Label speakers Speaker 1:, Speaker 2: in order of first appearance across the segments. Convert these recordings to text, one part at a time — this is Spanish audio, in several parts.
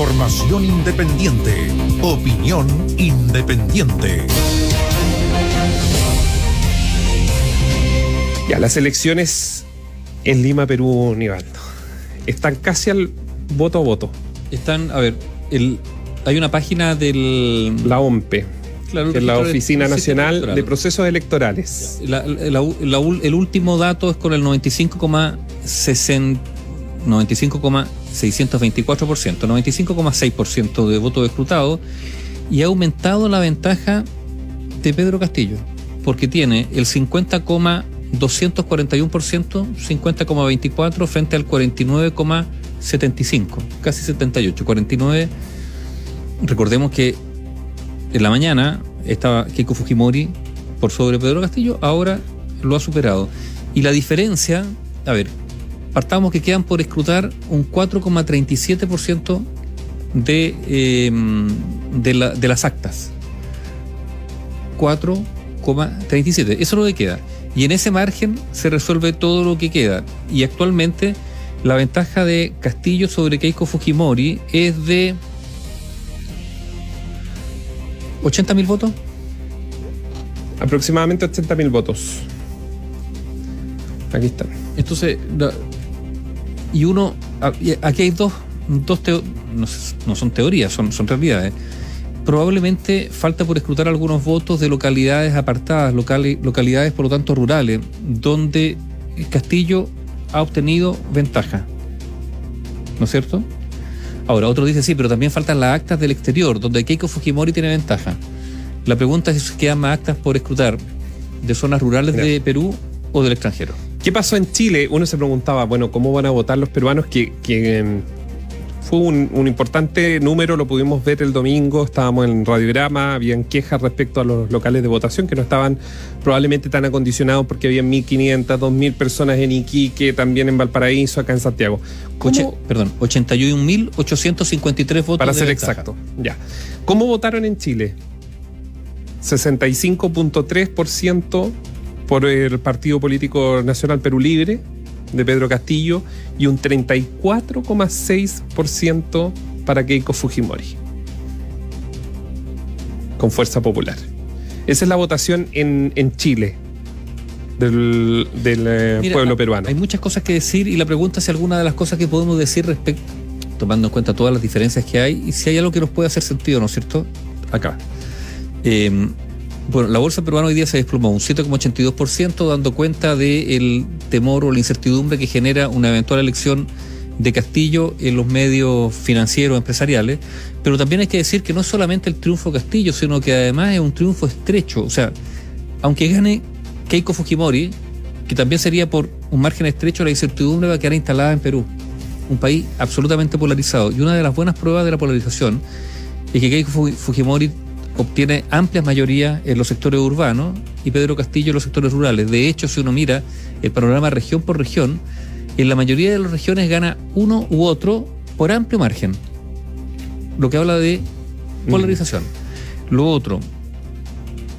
Speaker 1: Información independiente. Opinión independiente.
Speaker 2: Ya, las elecciones en Lima, Perú, Nivaldo, están casi al voto a voto.
Speaker 3: Están, a ver, el, hay una página del...
Speaker 2: La OMPE,
Speaker 3: Claro,
Speaker 2: que es la Oficina Nacional
Speaker 3: electoral.
Speaker 2: de Procesos Electorales.
Speaker 3: La- la- la ul- el último dato es con el 95,60 95,624%, 95,6% de votos escrutados y ha aumentado la ventaja de Pedro Castillo, porque tiene el 50,241%, 50,24% frente al 49,75%, casi 78%, 49%. Recordemos que en la mañana estaba Keiko Fujimori por sobre Pedro Castillo, ahora lo ha superado. Y la diferencia, a ver, partamos que quedan por escrutar un 4,37% de, eh, de, la- de las actas. 4,37. Eso es lo que queda. Y en ese margen se resuelve todo lo que queda. Y actualmente la ventaja de Castillo sobre Keiko Fujimori es de 80 mil votos.
Speaker 2: Aproximadamente 80 mil votos. Aquí están.
Speaker 3: Entonces, la- y uno, aquí hay dos, dos teo- no, son teorías, son, son realidades. Probablemente falta por escrutar algunos votos de localidades apartadas, locali- localidades por lo tanto rurales, donde Castillo ha obtenido ventaja. ¿No es cierto? Ahora, otro dice sí, pero también faltan las actas del exterior, donde Keiko Fujimori tiene ventaja. La pregunta es si quedan más actas por escrutar de zonas rurales de Perú o del extranjero.
Speaker 2: ¿Qué pasó en Chile? Uno se preguntaba, bueno, ¿cómo van a votar los peruanos? Que, que, em, fue un, un importante número, lo pudimos ver el domingo, estábamos en radiograma, habían quejas respecto a los locales de votación que no estaban probablemente tan acondicionados porque habían 1.500, 2.000 personas en Iquique, también en Valparaíso, acá en Santiago. ¿Cómo-
Speaker 3: Oche- perdón, 81.853 votos.
Speaker 2: para ser exacto. Ya. ¿Cómo votaron en Chile? 65.3% por el Partido Político Nacional Perú Libre de Pedro Castillo y un 34,6% para Keiko Fujimori. Con Fuerza Popular. Esa es la votación en, en Chile del, del, eh,
Speaker 3: Mira,
Speaker 2: pueblo peruano.
Speaker 3: Hay muchas cosas que decir y la pregunta es si alguna de las cosas que podemos decir respecto, tomando en cuenta todas las diferencias que hay, y si hay algo que nos puede hacer sentido, ¿no es cierto? Acá. Eh, bueno, la bolsa peruana hoy día se desplomó un 7,82%, dando cuenta del temor o la incertidumbre que genera una eventual elección de Castillo en los medios financieros empresariales. Pero también hay que decir que no es solamente el triunfo de Castillo, sino que además es un triunfo estrecho. O sea, aunque gane Keiko Fujimori, que también sería por un margen estrecho, la incertidumbre va a quedar instalada en Perú. Un país absolutamente polarizado. Y una de las buenas pruebas de la polarización es que Keiko Fu- Fujimori obtiene amplias mayorías en los sectores urbanos y Pedro Castillo en los sectores rurales. De hecho, si uno mira el panorama región por región, en la mayoría de las regiones gana uno u otro por amplio margen. Lo que habla de polarización. Lo otro,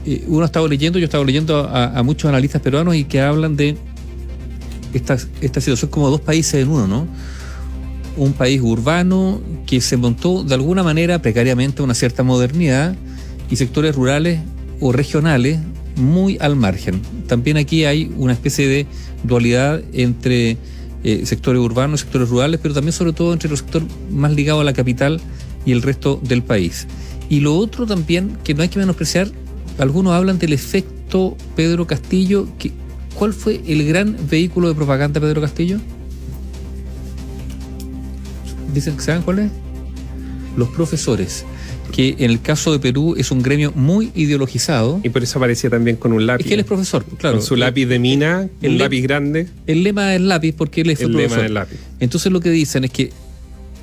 Speaker 3: eh, uno ha estado leyendo, yo he estado leyendo a, a muchos analistas peruanos y que hablan de esta, esta situación como dos países en uno, ¿no? Un país urbano que se montó de alguna manera precariamente a una cierta modernidad y sectores rurales o regionales muy al margen. También aquí hay una especie de dualidad entre eh, sectores urbanos y sectores rurales, pero también sobre todo entre los sectores más ligados a la capital y el resto del país. Y lo otro también, que no hay que menospreciar, algunos hablan del efecto Pedro Castillo. Que, ¿Cuál fue el gran vehículo de propaganda Pedro Castillo? ¿Dicen saben cuál es? Los profesores, que en el caso de Perú es un gremio muy ideologizado.
Speaker 2: Y por eso aparecía también con un lápiz.
Speaker 3: Es que él es profesor, claro.
Speaker 2: Con su lápiz de mina,
Speaker 3: el
Speaker 2: un lápiz grande,
Speaker 3: El lema es lápiz porque él fue
Speaker 2: el
Speaker 3: profesor.
Speaker 2: lema del lápiz.
Speaker 3: Entonces lo que dicen es que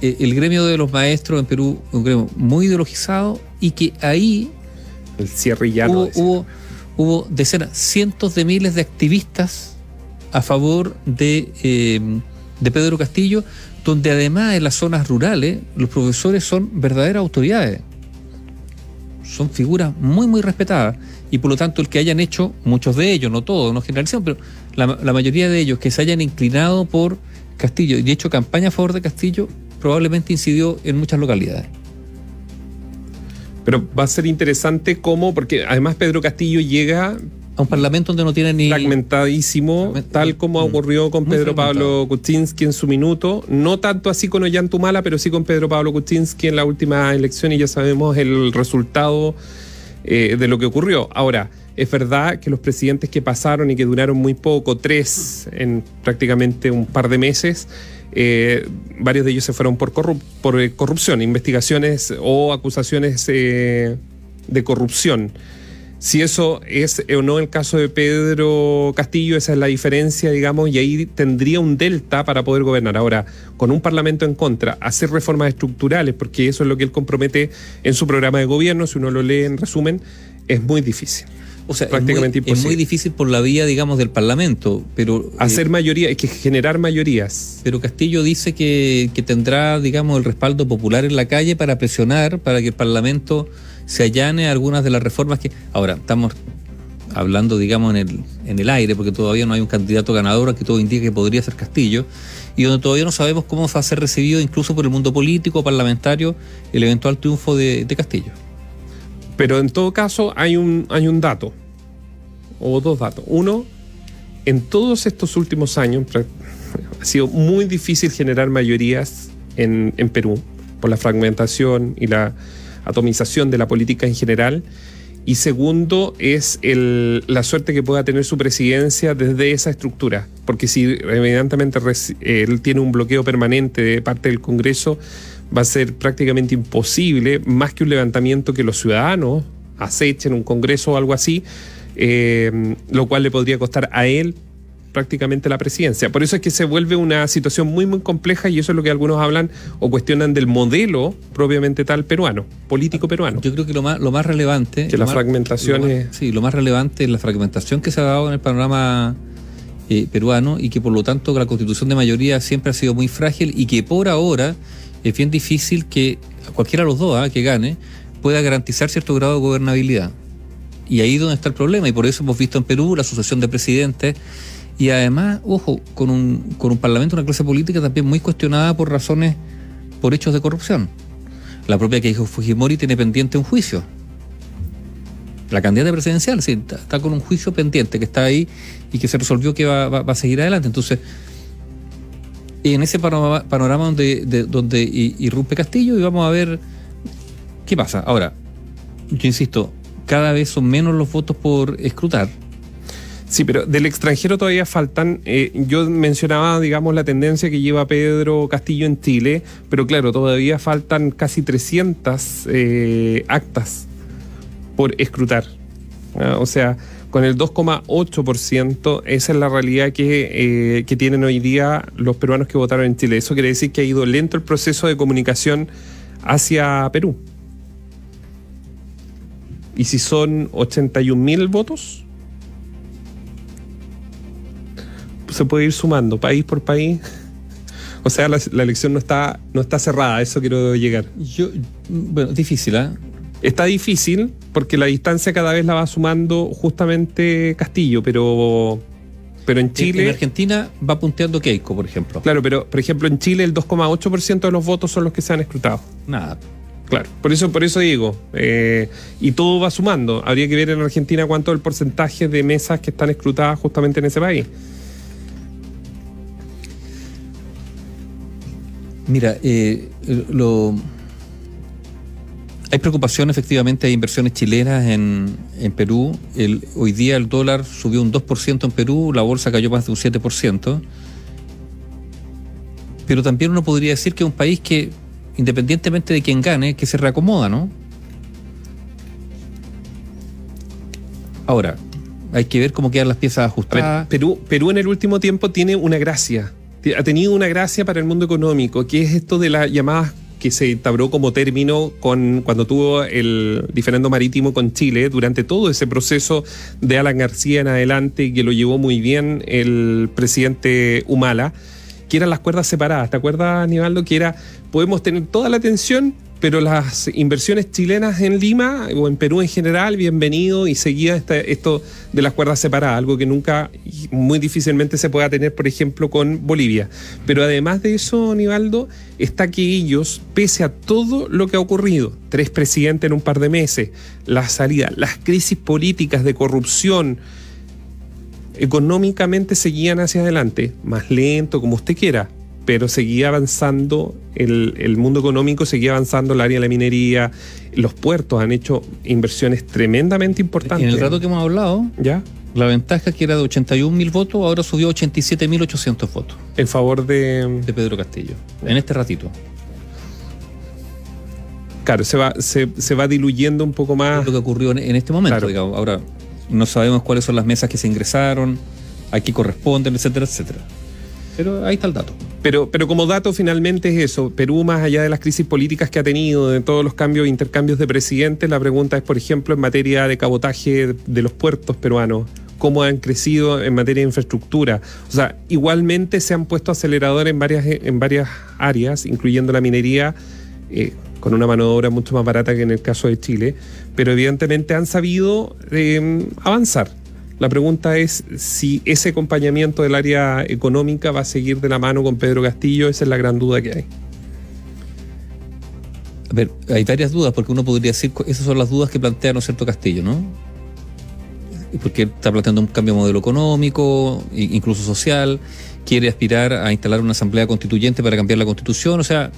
Speaker 3: eh, el gremio de los maestros en Perú es un gremio muy ideologizado y que ahí
Speaker 2: El cierrillano.
Speaker 3: hubo, hubo, hubo decenas, cientos de miles de activistas a favor de, eh, de Pedro Castillo, donde además en las zonas rurales los profesores son verdaderas autoridades. Son figuras muy, muy respetadas. Y por lo tanto, el que hayan hecho, muchos de ellos, no todos, no generalización, pero la, mayoría de ellos que se hayan inclinado por Castillo y hecho campaña a favor de Castillo, probablemente incidió en muchas localidades.
Speaker 2: Pero va a ser interesante cómo, porque además Pedro Castillo llega
Speaker 3: a un parlamento donde no tiene ni
Speaker 2: fragmentadísimo, tal como mm. ocurrió con Pedro Pablo Kuczynski en su minuto, no tanto así con Ollantumala, pero sí con Pedro Pablo Kuczynski en la última elección y ya sabemos el resultado eh, de lo que ocurrió. Ahora, es verdad que los presidentes que pasaron y que duraron muy poco, tres en prácticamente un par de meses, eh, varios de ellos se fueron por, por eh, corrupción, investigaciones o acusaciones de corrupción. Si eso es o no el caso de Pedro Castillo, esa es la diferencia, digamos, y ahí tendría un delta para poder gobernar. Ahora, con un Parlamento en contra, hacer reformas estructurales, porque eso es lo que él compromete en su programa de gobierno, si uno lo lee en resumen, es muy difícil.
Speaker 3: O sea, prácticamente es muy, es muy, difícil por la vía, digamos, del Parlamento, pero...
Speaker 2: Hacer eh, mayoría, hay que generar mayorías.
Speaker 3: Pero Castillo dice que, que tendrá, digamos, el respaldo popular en la calle para presionar, para que el Parlamento se allane algunas de las reformas que... Ahora, estamos hablando, digamos, en el, en el aire, porque todavía no hay un candidato ganador, que todo indica que podría ser Castillo, y donde todavía no sabemos cómo va a ser recibido incluso por el mundo político, parlamentario, el eventual triunfo de, de Castillo.
Speaker 2: Pero en todo caso hay un, hay un dato, o dos datos. Uno, en todos estos últimos años ha sido muy difícil generar mayorías en, en Perú por la fragmentación y la atomización de la política en general. Y segundo es el, la suerte que pueda tener su presidencia desde esa estructura, porque si evidentemente él tiene un bloqueo permanente de parte del Congreso, va a ser prácticamente imposible, más que un levantamiento que los ciudadanos acechen un Congreso o algo así, eh, lo cual le podría costar a él prácticamente la presidencia. Por eso es que se vuelve una situación muy, muy compleja y eso es lo que algunos hablan o cuestionan del modelo propiamente tal peruano, político peruano.
Speaker 3: Yo creo que lo más, lo más relevante...
Speaker 2: Que la fragmentación
Speaker 3: es... Sí, lo más relevante es la fragmentación que se ha dado en el panorama eh, peruano y que por lo tanto la constitución de mayoría siempre ha sido muy frágil y que por ahora es bien difícil que cualquiera de los dos ¿ah? que gane pueda garantizar cierto grado de gobernabilidad. Y ahí es donde está el problema, y por eso hemos visto en Perú la sucesión de presidentes y además, ojo, con un, con un parlamento, una clase política también muy cuestionada por razones, por hechos de corrupción. La propia que dijo Fujimori tiene pendiente un juicio. La candidata presidencial, sí, está, con un juicio pendiente que está ahí y que se resolvió que va, va, a seguir adelante. Entonces, en ese panorama, donde, donde irrumpe Castillo y vamos a ver qué pasa. Ahora, yo insisto, cada vez son menos los votos por escrutar
Speaker 2: Sí, pero del extranjero todavía faltan. Eh, yo mencionaba, digamos, la tendencia que lleva Pedro Castillo en Chile, pero claro, todavía faltan casi 300 eh, actas por escrutar. Ah, o sea, con el 2,8%, esa es la realidad que, eh, que tienen hoy día los peruanos que votaron en Chile. Eso quiere decir que ha ido lento el proceso de comunicación hacia Perú. Y si son 81 mil votos, se puede ir sumando país por país. O sea, la, elección no está, no está cerrada, eso quiero llegar.
Speaker 3: Yo, bueno, difícil, ¿ah?
Speaker 2: Está difícil porque la distancia cada vez la va sumando justamente Castillo, pero, pero en Chile...
Speaker 3: En Argentina va punteando Keiko, por ejemplo.
Speaker 2: Claro, pero por ejemplo en Chile el 2,8% de los votos son los que se han escrutado.
Speaker 3: Nada.
Speaker 2: Claro, por eso, por eso digo, eh, y todo va sumando. Habría que ver en Argentina cuánto es el porcentaje de mesas que están escrutadas justamente en ese país.
Speaker 3: Mira, eh, lo, hay preocupación, efectivamente, hay inversiones chilenas en, Perú. Hoy día el dólar subió un 2% en Perú, la bolsa cayó más de un 7%. Pero también uno podría decir que es un país que, independientemente de quién gane, que se reacomoda, ¿no? Ahora, hay que ver cómo quedan las piezas ajustadas.
Speaker 2: Perú, Perú en el último tiempo tiene una gracia ha tenido una gracia para el mundo económico, que es esto de las llamadas que se entabló como término con cuando tuvo el diferendo marítimo con Chile durante todo ese proceso de Alan García en adelante que lo llevó muy bien el presidente Humala que eran las cuerdas separadas. ¿Te acuerdas, Aníbaldo? Que era, podemos tener toda la atención, pero las inversiones chilenas en Lima o en Perú en general, bienvenido y seguía esto de las cuerdas separadas, algo que nunca, muy difícilmente se pueda tener, por ejemplo, con Bolivia. Pero además de eso, Nivaldo, está que ellos, pese a todo lo que ha ocurrido, tres presidentes en un par de meses, la salida, las crisis políticas de corrupción, económicamente seguían hacia adelante, más lento, como usted quiera, pero seguía avanzando, el, mundo económico seguía avanzando, el área de la minería, los puertos han hecho inversiones tremendamente importantes.
Speaker 3: En el rato que hemos hablado,
Speaker 2: ¿ya?
Speaker 3: La ventaja que era de 81 mil votos, ahora subió a 87 mil 800 votos.
Speaker 2: En favor de...
Speaker 3: De Pedro Castillo, en este ratito.
Speaker 2: Claro, se va, se, va diluyendo un poco más.
Speaker 3: lo que ocurrió en, este momento, digamos. Ahora, no sabemos cuáles son las mesas que se ingresaron, a qué corresponden, etcétera, etcétera. Pero ahí está el dato.
Speaker 2: Pero, pero como dato finalmente es eso, Perú más allá de las crisis políticas que ha tenido, de todos los cambios intercambios de presidentes, la pregunta es, por ejemplo, en materia de cabotaje de los puertos peruanos, cómo han crecido en materia de infraestructura. O sea, igualmente se han puesto aceleradores en varias, en varias áreas, incluyendo la minería, eh, con una mano de obra mucho más barata que en el caso de Chile, pero evidentemente han sabido eh, avanzar. La pregunta es si ese acompañamiento del área económica va a seguir de la mano con Pedro Castillo, esa es la gran duda que hay.
Speaker 3: A ver, hay varias dudas, porque uno podría decir, esas son las dudas que plantea, ¿no cierto, Castillo, ¿no? Porque está planteando un cambio de modelo económico, incluso social, quiere aspirar a instalar una asamblea constituyente para cambiar la constitución, o sea,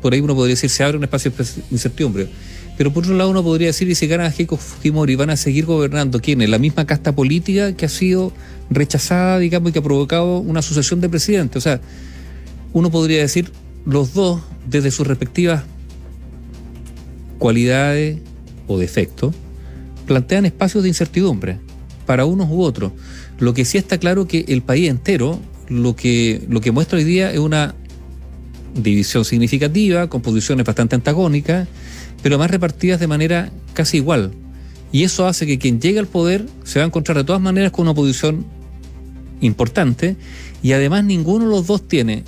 Speaker 3: por ahí uno podría decir, se abre un espacio de incertidumbre. Pero por otro lado uno podría decir, y si gana Keiko Fujimori, van a seguir gobernando quiénes? La misma casta política que ha sido rechazada, digamos, y que ha provocado una sucesión de presidentes. O sea, uno podría decir, los dos, desde sus respectivas cualidades o defectos, plantean espacios de incertidumbre para unos u otros. Lo que sí está claro que el país entero, lo que, lo que muestra hoy día es una división significativa, con posiciones bastante antagónicas, pero más repartidas de manera casi igual. Y eso hace que quien llegue al poder se va a encontrar de todas maneras con una posición importante y además ninguno de los dos tiene,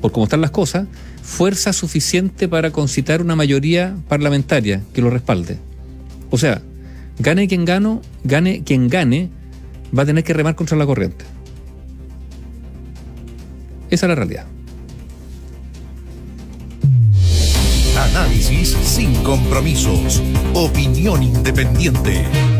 Speaker 3: por cómo están las cosas, fuerza suficiente para concitar una mayoría parlamentaria que lo respalde. O sea, gane quien gano, gane quien gane, va a tener que remar contra la corriente. Esa es la realidad.
Speaker 1: Análisis sin compromisos. Opinión independiente.